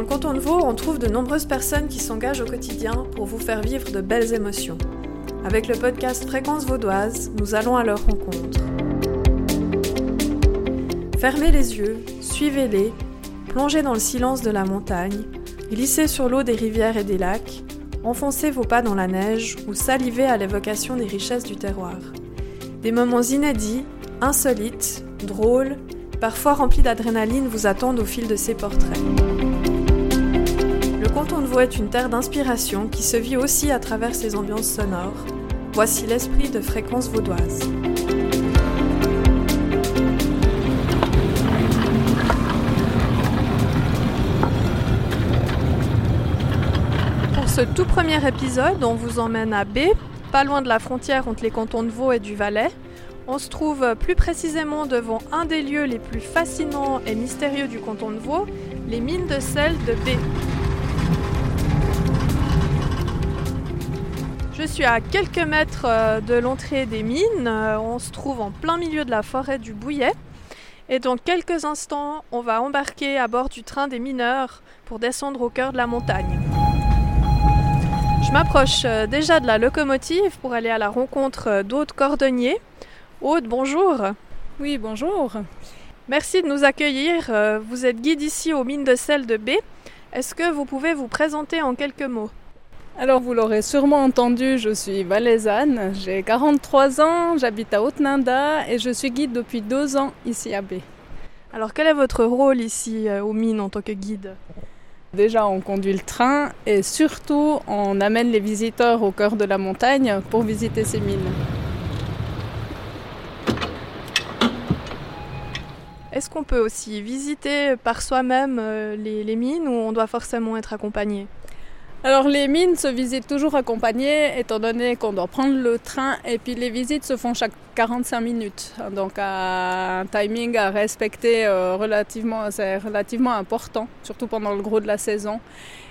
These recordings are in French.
Dans le canton de Vaud, on trouve de nombreuses personnes qui s'engagent au quotidien pour vous faire vivre de belles émotions. Avec le podcast Fréquence Vaudoise, nous allons à leur rencontre. Fermez les yeux, suivez-les, plongez dans le silence de la montagne, glissez sur l'eau des rivières et des lacs, enfoncez vos pas dans la neige ou salivez à l'évocation des richesses du terroir. Des moments inédits, insolites, drôles, parfois remplis d'adrénaline vous attendent au fil de ces portraits. Vaud est une terre d'inspiration qui se vit aussi à travers ses ambiances sonores. Voici l'esprit de Fréquence Vaudoise. Pour ce tout premier épisode, on vous emmène à B, pas loin de la frontière entre les cantons de Vaud et du Valais. On se trouve plus précisément devant un des lieux les plus fascinants et mystérieux du canton de Vaud, les mines de sel de B. suis à quelques mètres euh, de l'entrée des mines. Euh, On se trouve en plein milieu de la forêt du Bouillet. Et dans quelques instants, on va embarquer à bord du train des mineurs pour descendre au cœur de la montagne. Je m'approche euh, déjà de la locomotive pour aller à la rencontre d'Aude Cordonnier. Aude, bonjour. Oui, bonjour. Merci de nous accueillir. Vous êtes guide ici aux mines de sel de B. Est-ce que vous pouvez vous présenter en quelques mots? Alors, vous l'aurez sûrement entendu, je suis valaisanne, j'ai 43 ans, j'habite à Haute-Ninda et je suis guide depuis deux ans ici à B. Alors quel est votre rôle ici euh, aux mines en tant que guide? Déjà, on conduit le train et surtout, on amène les visiteurs au cœur de la montagne pour visiter ces mines. Est-ce qu'on peut aussi visiter par soi-même euh, les, les mines ou on doit forcément être accompagné? Alors, les mines se visitent toujours accompagnées étant donné qu'on doit prendre le train et puis les visites se font chaque 45 minutes. Donc, un timing à respecter euh, c'est relativement important, surtout pendant le gros de la saison.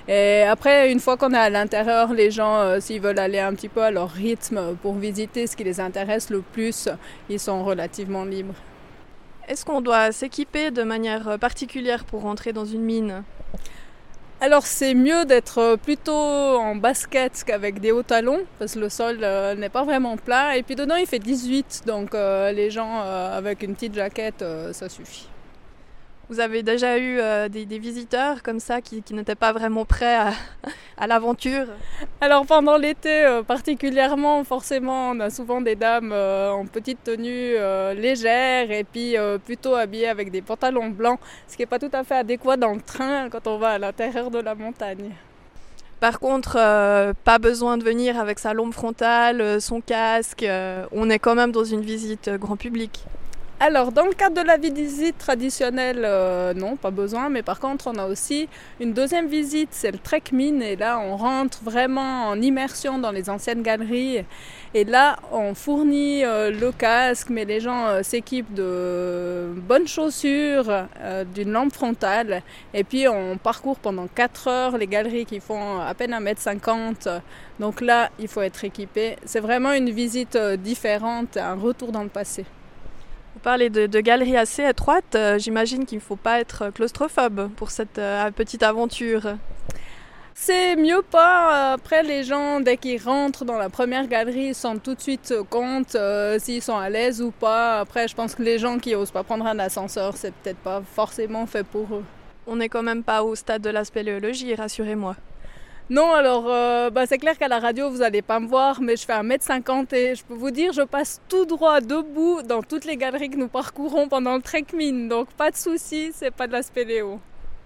Et après, une fois qu'on est à l'intérieur, les gens, euh, s'ils veulent aller un petit peu à leur rythme pour visiter ce qui les intéresse le plus, ils sont relativement libres. Est-ce qu'on doit s'équiper de manière particulière pour rentrer dans une mine? Alors c'est mieux d'être plutôt en basket qu'avec des hauts talons parce que le sol euh, n'est pas vraiment plat et puis dedans il fait 18 donc euh, les gens euh, avec une petite jaquette euh, ça suffit. Vous avez déjà eu euh, des, des visiteurs comme ça qui, qui n'étaient pas vraiment prêts à, à l'aventure? Alors pendant l'été euh, particulièrement forcément on a souvent des dames euh, en petite tenue légère et puis plutôt habillées avec des pantalons blancs ce qui n'est pas tout à fait adéquat dans le train quand on va à l'intérieur de la montagne. Par contre, euh, pas besoin de venir avec sa lampe frontale, son casque. euh, on est quand même dans une visite grand public. Alors, dans le cadre de la visite traditionnelle, euh, non, pas besoin. Mais par contre, on a aussi une deuxième visite, c'est le Trek Mine. Et là, on rentre vraiment en immersion dans les anciennes galeries. Et là, on fournit euh, le casque, mais les gens euh, s'équipent de bonnes chaussures, d'une lampe frontale. Et puis, on parcourt pendant 4 heures les galeries qui font à peine 1m50. Donc là, il faut être équipé. C'est vraiment une visite différente, un retour dans le passé. Vous parlez de, de galeries assez étroites. euh, J'imagine qu'il ne faut pas être claustrophobe pour cette euh, petite aventure. C'est mieux pas. Après, les gens, dès qu'ils rentrent dans la première galerie, ils se rendent tout de suite compte euh, s'ils sont à l'aise ou pas. Après, je pense que les gens qui osent pas prendre un ascenseur, c'est peut-être pas forcément fait pour eux. On n'est quand même pas au stade de la spéléologie, rassurez-moi. Non, alors, euh, bah, c'est clair qu'à la radio, vous allez pas me voir, mais je fais 1m50 et je peux vous dire, je passe tout droit debout dans toutes les galeries que nous parcourons pendant le trek mine. Donc, pas de souci, c'est pas de la spéléo.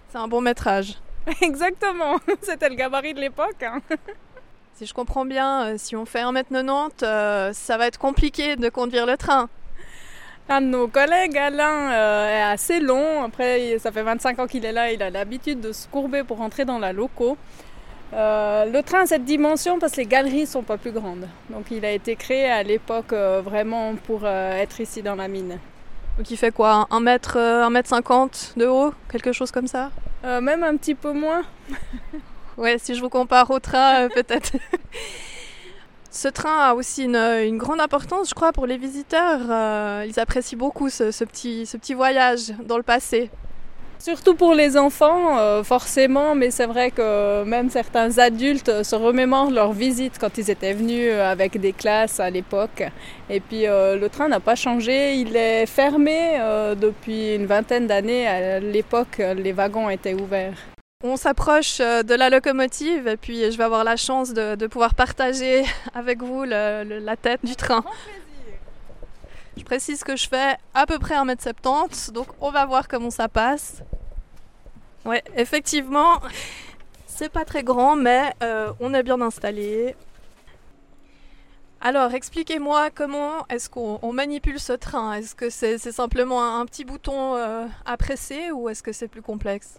C'est un bon métrage. Exactement, c'était le gabarit de l'époque. hein. Si je comprends bien, euh, si on fait 1m90, euh, ça va être compliqué de conduire le train. Un de nos collègues, Alain, euh, est assez long. Après, ça fait 25 ans qu'il est là. Il a l'habitude de se courber pour rentrer dans la loco. Euh, le train a cette dimension parce que les galeries sont pas plus grandes. Donc, il a été créé à l'époque euh, vraiment pour euh, être ici dans la mine. Donc il fait quoi? 1 mètre, euh, 1 mètre 50 de haut? Quelque chose comme ça? Même un petit peu moins. Ouais, si je vous compare au train, peut-être. Ce train a aussi une, une grande importance, je crois, pour les visiteurs. Ils apprécient beaucoup ce, ce petit, ce petit voyage dans le passé. Surtout pour les enfants, euh, forcément, mais c'est vrai que même certains adultes se remémorent leur visite quand ils étaient venus euh, avec des classes à l'époque. Et puis euh, le train n'a pas changé, il est fermé depuis une vingtaine d'années. À l'époque, les wagons étaient ouverts. On s'approche de la locomotive et puis je vais avoir la chance de, pouvoir partager avec vous la tête du train. Je précise que je fais à peu près 1m70, donc on va voir comment ça passe. Ouais, effectivement, c'est pas très grand, mais euh, on est bien installé. Alors, expliquez-moi comment est-ce qu'on manipule ce train? Est-ce que c'est simplement un, petit bouton euh, à presser ou est-ce que c'est plus complexe?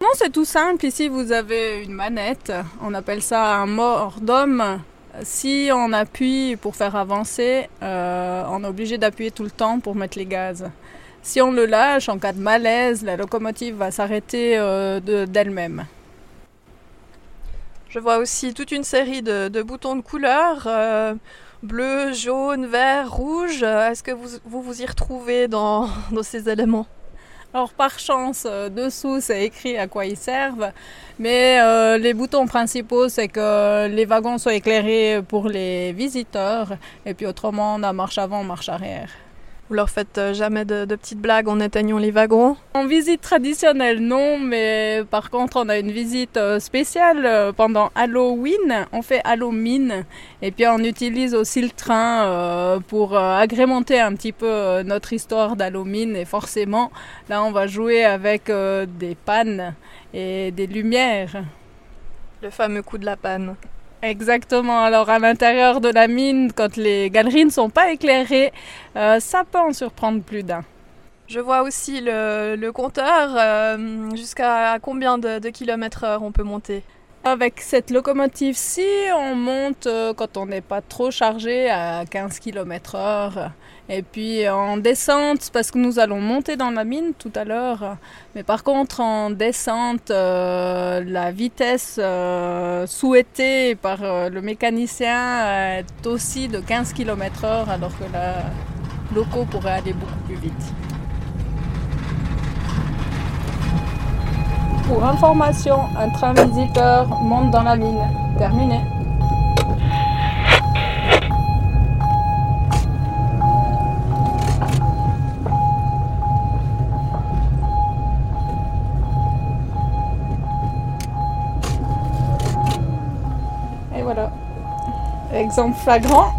Non, c'est tout simple. Ici, vous avez une manette. On appelle ça un mort d'homme. Si on appuie pour faire avancer, euh, on est obligé d'appuyer tout le temps pour mettre les gaz. Si on le lâche, en cas de malaise, la locomotive va s'arrêter euh, d'elle-même. Je vois aussi toute une série de, boutons de couleurs, euh, bleu, jaune, vert, rouge. Est-ce que vous, vous, y retrouvez dans, ces éléments? Alors par chance, euh, dessous c'est écrit à quoi ils servent, mais les boutons principaux c'est que les wagons soient éclairés pour les visiteurs et puis autrement on a marche avant, marche arrière. Vous leur faites euh, jamais de, petites blagues en éteignant les wagons En visite traditionnelle, non, mais par contre, on a une visite euh, spéciale euh, pendant Halloween. On fait Halloween et puis on utilise aussi le train pour agrémenter un petit peu notre histoire d'Halloween. Et forcément, là, on va jouer avec des pannes et des lumières. Le fameux coup de la panne. Exactement. Alors à l'intérieur de la mine, quand les galeries ne sont pas éclairées, euh, ça peut en surprendre plus d'un. Je vois aussi le, compteur. Euh, jusqu'à combien de, de kilomètres heure on peut monter avec cette locomotive-ci, on monte euh, quand on n'est pas trop chargé à 15 km heure. Et puis en descente, parce que nous allons monter dans la mine tout à l'heure, mais par contre en descente, euh, la vitesse euh, souhaitée par le mécanicien est aussi de 15 km heure, alors que la loco pourrait aller beaucoup plus vite. Pour information, un train visiteur monte dans la mine. Terminé. Exemple flagrant.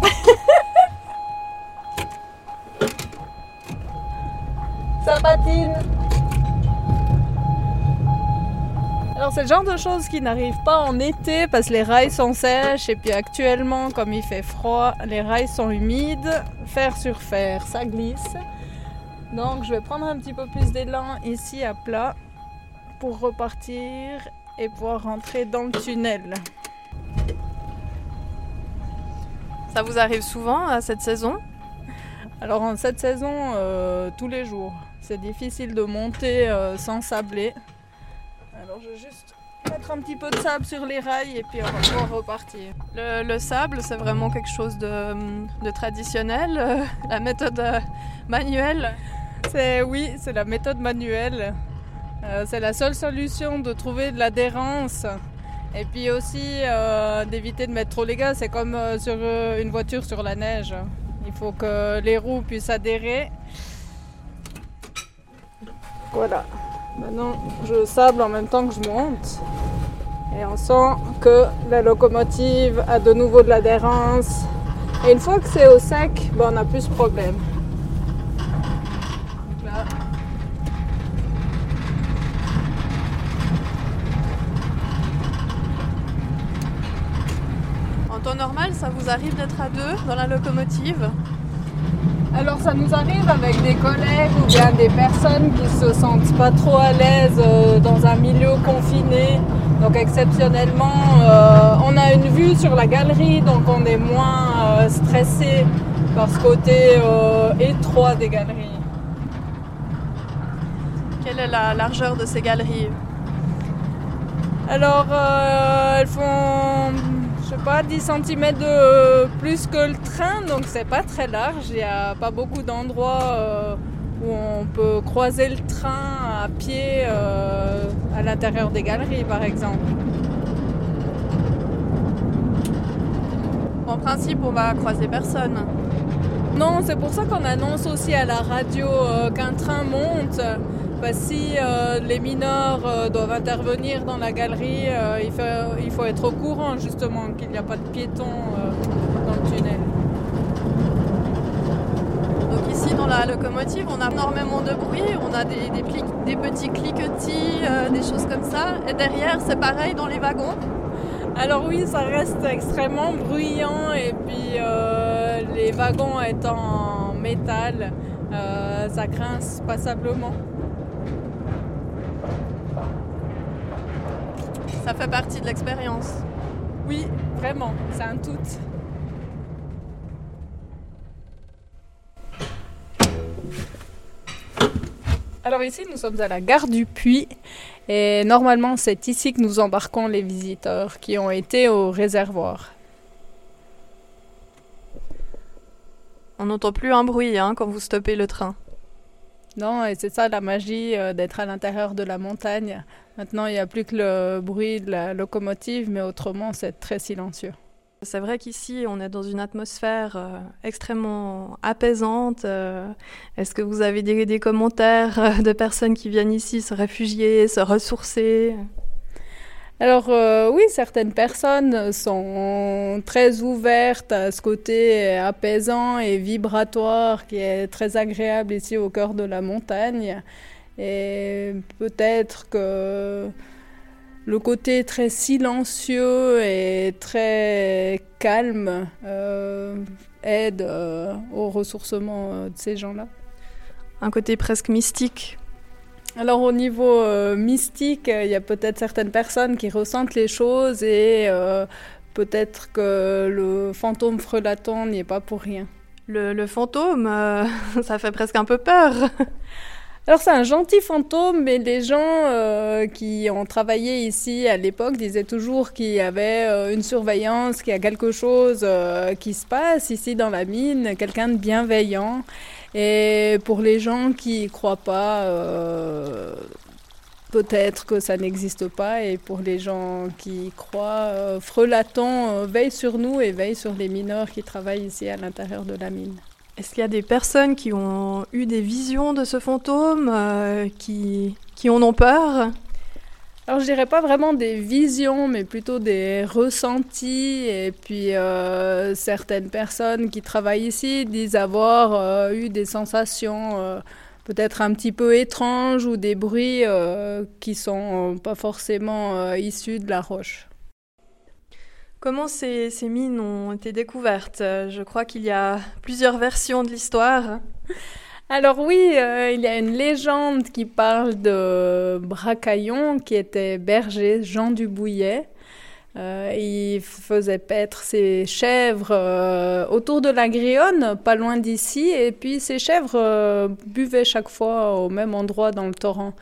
Ça patine. Alors c'est le genre de choses qui n'arrivent pas en été parce que les rails sont sèches et puis actuellement comme il fait froid, les rails sont humides. Fer sur fer, ça glisse. Donc je vais prendre un petit peu plus d'élan ici à plat pour repartir et pouvoir rentrer dans le tunnel. Ça vous arrive souvent à cette saison? Alors en cette saison, euh, tous les jours. C'est difficile de monter euh, sans sabler. Alors je vais juste mettre un petit peu de sable sur les rails et puis on va pouvoir repartir. Le, sable, c'est vraiment quelque chose de, traditionnel, euh, la méthode euh, manuelle? C'est oui, c'est la méthode manuelle. Euh, c'est la seule solution de trouver de l'adhérence. Et puis aussi d'éviter de mettre trop les gaz. C'est comme sur une voiture sur la neige. Il faut que les roues puissent adhérer. Voilà. Maintenant, je sable en même temps que je monte. Et on sent que la locomotive a de nouveau de l'adhérence. Et une fois que c'est au sec, ben, on n'a plus ce problème. En temps normal, ça vous arrive d'être à deux dans la locomotive alors ça nous arrive avec des collègues ou bien des personnes qui se sentent pas trop à l'aise euh, dans un milieu confiné. Donc exceptionnellement, euh, on a une vue sur la galerie, donc on est moins euh, stressé par ce côté étroit des galeries. Quelle est la largeur de ces galeries? Alors elles font je sais pas, 10 cm de plus que le train, donc c'est pas très large. Il n'y a pas beaucoup d'endroits euh, où on peut croiser le train à pied euh, à l'intérieur des galeries par exemple. En principe, on va croiser personne. Non, c'est pour ça qu'on annonce aussi à la radio euh, qu'un train monte. Bah, si euh, les mineurs euh, doivent intervenir dans la galerie, il, faut, il, faut, être au courant justement qu'il n'y a pas de piétons dans le tunnel. Donc ici dans la locomotive, on a énormément de bruit, on a des, des, des petits cliquetis, des choses comme ça. Et derrière, c'est pareil dans les wagons. Alors oui, ça reste extrêmement bruyant et puis les wagons étant en métal, euh, ça grince passablement. Ça fait partie de l'expérience. Oui, vraiment, c'est un tout. Alors ici, nous sommes à la gare du Puy et normalement, c'est ici que nous embarquons les visiteurs qui ont été au réservoir. On n'entend plus un bruit hein, quand vous stoppez le train. Non, et c'est ça la magie euh, d'être à l'intérieur de la montagne. Maintenant, il n'y a plus que le bruit de la locomotive, mais autrement, c'est très silencieux. C'est vrai qu'ici, on est dans une atmosphère euh, extrêmement apaisante. Euh, est-ce que vous avez des, des commentaires de personnes qui viennent ici se réfugier, se ressourcer? Alors euh, oui, certaines personnes sont très ouvertes à ce côté apaisant et vibratoire qui est très agréable ici au cœur de la montagne. Et peut-être que le côté très silencieux et très calme euh, aide euh, au ressourcement de ces gens-là. Un côté presque mystique alors au niveau euh, mystique, il y a peut-être certaines personnes qui ressentent les choses et euh, peut-être que le fantôme frelaton n'y est pas pour rien. Le, fantôme, euh, ça fait presque un peu peur. Alors c'est un gentil fantôme, mais les gens qui ont travaillé ici à l'époque disaient toujours qu'il y avait une surveillance, qu'il y a quelque chose qui se passe ici dans la mine, quelqu'un de bienveillant. Et pour les gens qui ne croient pas, euh, peut-être que ça n'existe pas. Et pour les gens qui croient, euh, Frelaton euh, veille sur nous et veille sur les mineurs qui travaillent ici à l'intérieur de la mine. Est-ce qu'il y a des personnes qui ont eu des visions de ce fantôme, qui, qui en ont peur? Alors je dirais pas vraiment des visions, mais plutôt des ressentis. Et puis euh, certaines personnes qui travaillent ici disent avoir euh, eu des sensations euh, peut-être un petit peu étranges ou des bruits qui sont pas forcément issus de la roche. Comment ces, ces mines ont été découvertes? Je crois qu'il y a plusieurs versions de l'histoire. Alors oui, euh, il y a une légende qui parle de Bracaillon qui était berger, Jean Dubouillet. Euh, il faisait paître ses chèvres euh, autour de la Grionne, pas loin d'ici, et puis ces chèvres buvaient chaque fois au même endroit dans le torrent.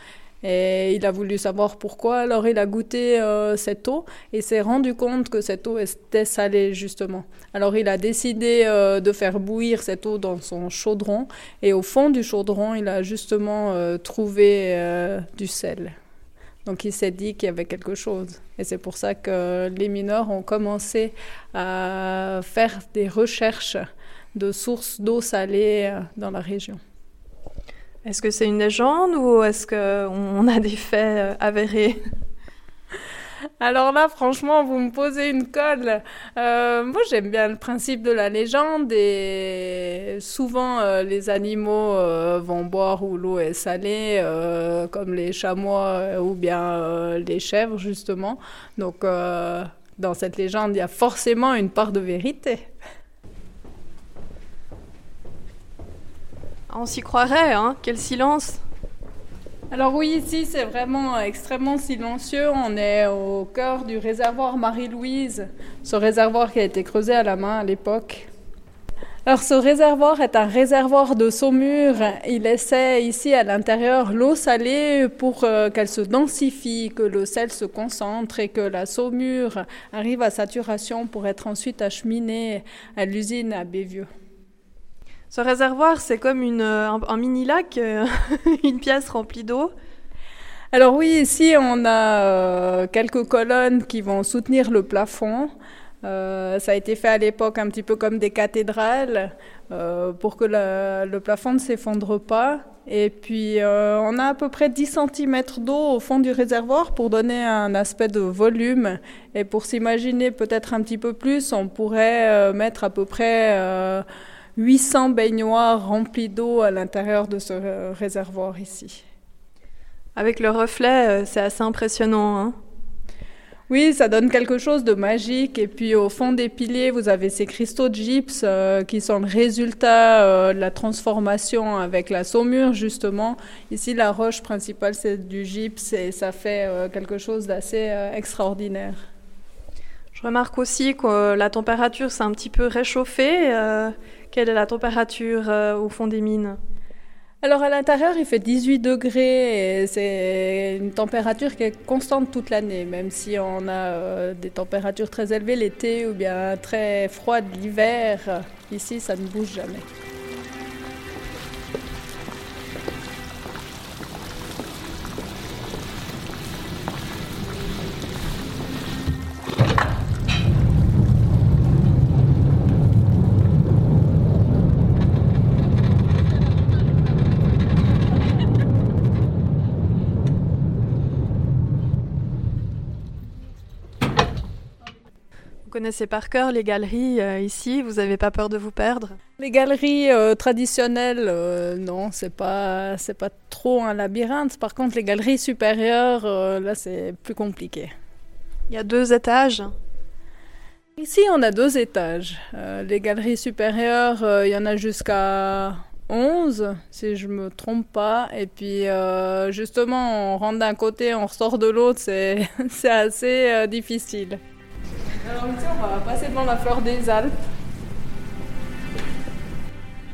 Et il a voulu savoir pourquoi, alors il a goûté euh, cette eau et s'est rendu compte que cette eau était salée justement. Alors il a décidé euh, de faire bouillir cette eau dans son chaudron et au fond du chaudron il a justement euh, trouvé du sel. Donc il s'est dit qu'il y avait quelque chose. Et c'est pour ça que les mineurs ont commencé à faire des recherches de sources d'eau salée dans la région. Est-ce que c'est une légende ou est-ce qu'on a des faits euh, avérés? Alors là, franchement, vous me posez une colle. Euh, moi, j'aime bien le principe de la légende et souvent euh, les animaux vont boire où l'eau est salée, comme les chamois ou bien les chèvres, justement. Donc, dans cette légende, il y a forcément une part de vérité. On s'y croirait, hein Quel silence alors oui, ici c'est vraiment extrêmement silencieux. On est au cœur du réservoir Marie-Louise, ce réservoir qui a été creusé à la main à l'époque. Alors ce réservoir est un réservoir de saumure. Il essaie ici à l'intérieur l'eau salée pour euh, qu'elle se densifie, que le sel se concentre et que la saumure arrive à saturation pour être ensuite acheminée à l'usine à Bévieux. Ce réservoir, c'est comme une, un, mini lac, une pièce remplie d'eau. Alors oui, ici on a quelques colonnes qui vont soutenir le plafond. Euh, ça a été fait à l'époque un petit peu comme des cathédrales euh, pour que le plafond ne s'effondre pas. Et puis euh, on a à peu près 10 cm d'eau au fond du réservoir pour donner un aspect de volume. Et pour s'imaginer peut-être un petit peu plus, on pourrait mettre à peu près 800 baignoires remplies d'eau à l'intérieur de ce réservoir ici. Avec le reflet, c'est assez impressionnant. Hein oui, ça donne quelque chose de magique. Et puis au fond des piliers, vous avez ces cristaux de gypse euh, qui sont le résultat euh, de la transformation avec la saumure, justement. Ici, la roche principale, c'est du gypse et ça fait euh, quelque chose d'assez extraordinaire. Je remarque aussi que la température s'est un petit peu réchauffée. Quelle est la température au fond des mines? Alors à l'intérieur, il fait 18 degrés et c'est une température qui est constante toute l'année, même si on a euh, des températures très élevées l'été ou bien très froides l'hiver. Ici, ça ne bouge jamais. Connaissez par cœur les galeries euh, ici, vous n'avez pas peur de vous perdre? Les galeries euh, traditionnelles, euh, non, c'est pas c'est pas trop un labyrinthe. Par contre, les galeries supérieures, là, c'est plus compliqué. Il y a deux étages? Ici, on a deux étages. les galeries supérieures, il y en a jusqu'à 11, si je me trompe pas. Et puis, justement, on rentre d'un côté, on ressort de l'autre, c'est assez difficile. Alors ici, on va passer devant la fleur des Alpes.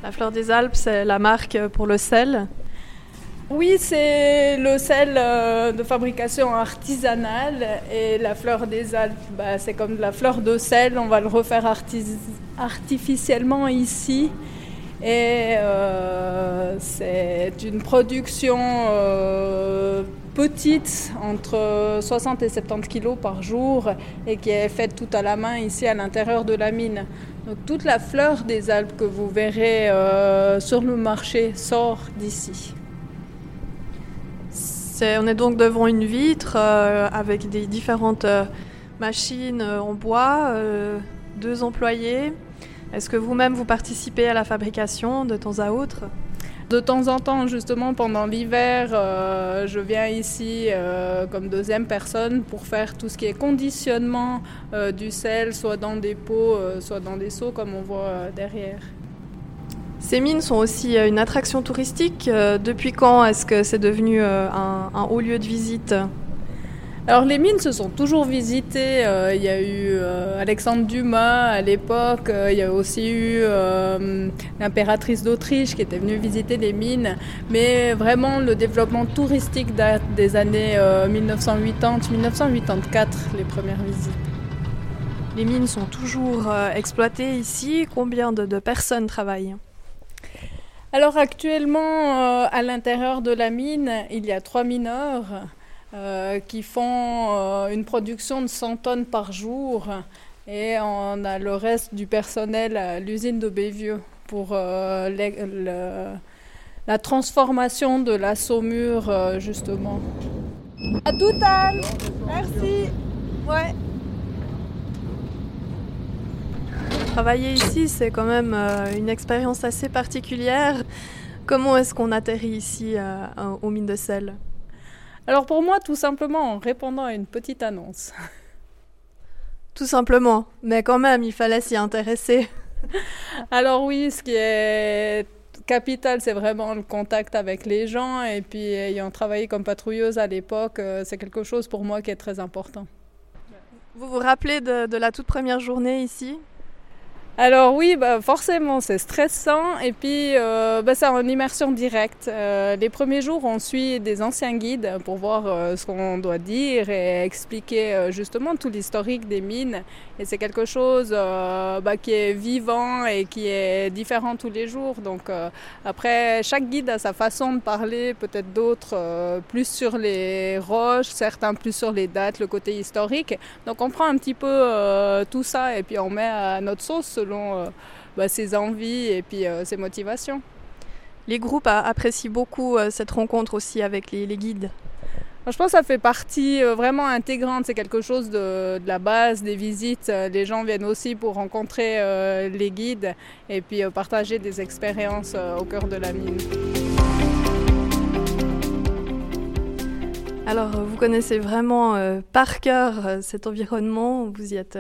La fleur des Alpes, c'est la marque pour le sel. Oui, c'est le sel euh, de fabrication artisanale et la fleur des Alpes, bah, c'est comme de la fleur de sel, on va le refaire artificiellement ici. Et euh, c'est une production euh, petite, entre 60 et 70 kilos par jour, et qui est faite tout à la main ici à l'intérieur de la mine. Donc toute la fleur des Alpes que vous verrez euh, sur le marché sort d'ici. on est donc devant une vitre avec des différentes machines en bois, deux employés. Est-ce que vous-même vous participez à la fabrication de temps à autre? De temps en temps, justement, pendant l'hiver, euh, je viens ici euh, comme deuxième personne pour faire tout ce qui est conditionnement euh, du sel, soit dans des pots, soit dans des seaux, comme on voit derrière. Ces mines sont aussi une attraction touristique. depuis quand est-ce que c'est devenu un haut lieu de visite? Alors les mines se sont toujours visitées. Euh, il y a eu euh, Alexandre Dumas à l'époque. Euh, il y a aussi eu l'impératrice d'Autriche qui était venue visiter les mines. Mais vraiment le développement touristique date des années 1980-1984, les premières visites. Les mines sont toujours exploitées ici. Combien de, personnes travaillent? Alors actuellement, à l'intérieur de la mine, il y a trois mineurs. Euh, qui font euh, une production de 100 tonnes par jour. Et on a le reste du personnel à l'usine de Bévieux pour euh, la transformation de la saumure, justement. À tout à Merci. Ouais. Travailler ici, c'est quand même une expérience assez particulière. Comment est-ce qu'on atterrit ici aux mines de sel? Alors pour moi, tout simplement en répondant à une petite annonce. Tout simplement, mais quand même, il fallait s'y intéresser. Alors oui, ce qui est capital, c'est vraiment le contact avec les gens. Et puis, ayant travaillé comme patrouilleuse à l'époque, euh, c'est quelque chose pour moi qui est très important. Vous vous rappelez de, la toute première journée ici? Alors oui, bah forcément, c'est stressant et puis euh, bah, c'est en immersion directe. Euh, les premiers jours, on suit des anciens guides pour voir euh, ce qu'on doit dire et expliquer justement tout l'historique des mines. Et c'est quelque chose bah, qui est vivant et qui est différent tous les jours. Donc après, chaque guide a sa façon de parler, peut-être d'autres plus sur les roches, certains plus sur les dates, le côté historique. Donc on prend un petit peu tout ça et puis on met à notre sauce selon euh, bah, ses envies et puis euh, ses motivations. Les groupes apprécient beaucoup euh, cette rencontre aussi avec les, les guides. Je pense que ça fait partie vraiment intégrante, c'est quelque chose de, de la base des visites. Les gens viennent aussi pour rencontrer euh, les guides et puis euh, partager des expériences euh, au cœur de la mine. Alors, vous connaissez vraiment par cœur cet environnement, vous y êtes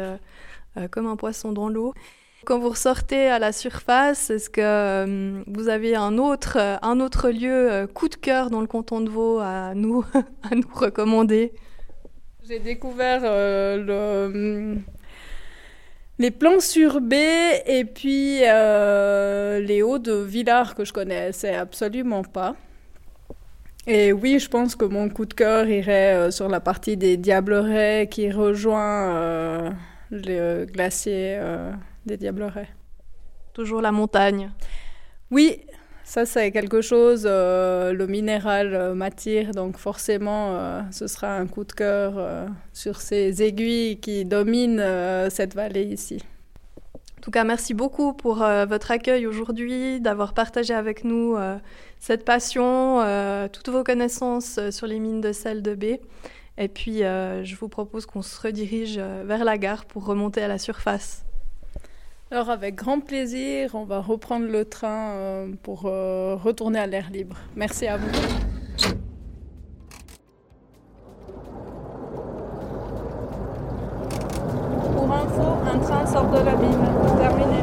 comme un poisson dans l'eau. Quand vous ressortez à la surface, est-ce que euh, vous avez un autre, euh, un autre lieu euh, coup de cœur dans le canton de Vaud à nous, à nous recommander? J'ai découvert hum, les plans sur B et puis les hauts de Villars que je connaissais absolument pas. Et oui, je pense que mon coup de cœur irait sur la partie des Diablerets qui rejoint le glacier des Diablerets. Toujours la montagne. Oui, ça c'est quelque chose, euh, le minéral euh, m'attire, donc forcément euh, ce sera un coup de cœur sur ces aiguilles qui dominent cette vallée ici. En tout cas, merci beaucoup pour votre accueil aujourd'hui, d'avoir partagé avec nous cette passion, toutes vos connaissances sur les mines de sel de baie. Et puis, je vous propose qu'on se redirige vers la gare pour remonter à la surface. Alors avec grand plaisir, on va reprendre le train euh, pour euh, retourner à l'air libre. Merci à vous. Pour info, un train sort de la mine. Terminé.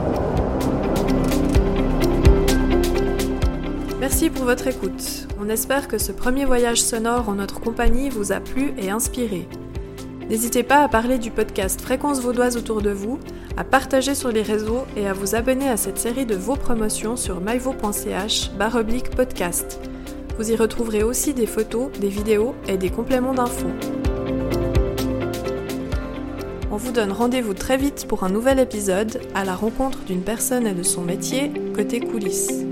Merci pour votre écoute. On espère que ce premier voyage sonore en notre compagnie vous a plu et inspiré. N'hésitez pas à parler du podcast Fréquence Vaudoise autour de vous, à partager sur les réseaux et à vous abonner à cette série de vos promotions sur myvo.ch baroblique podcast. Vous y retrouverez aussi des photos, des vidéos et des compléments d'infos. On vous donne rendez-vous très vite pour un nouvel épisode à la rencontre d'une personne et de son métier côté coulisses.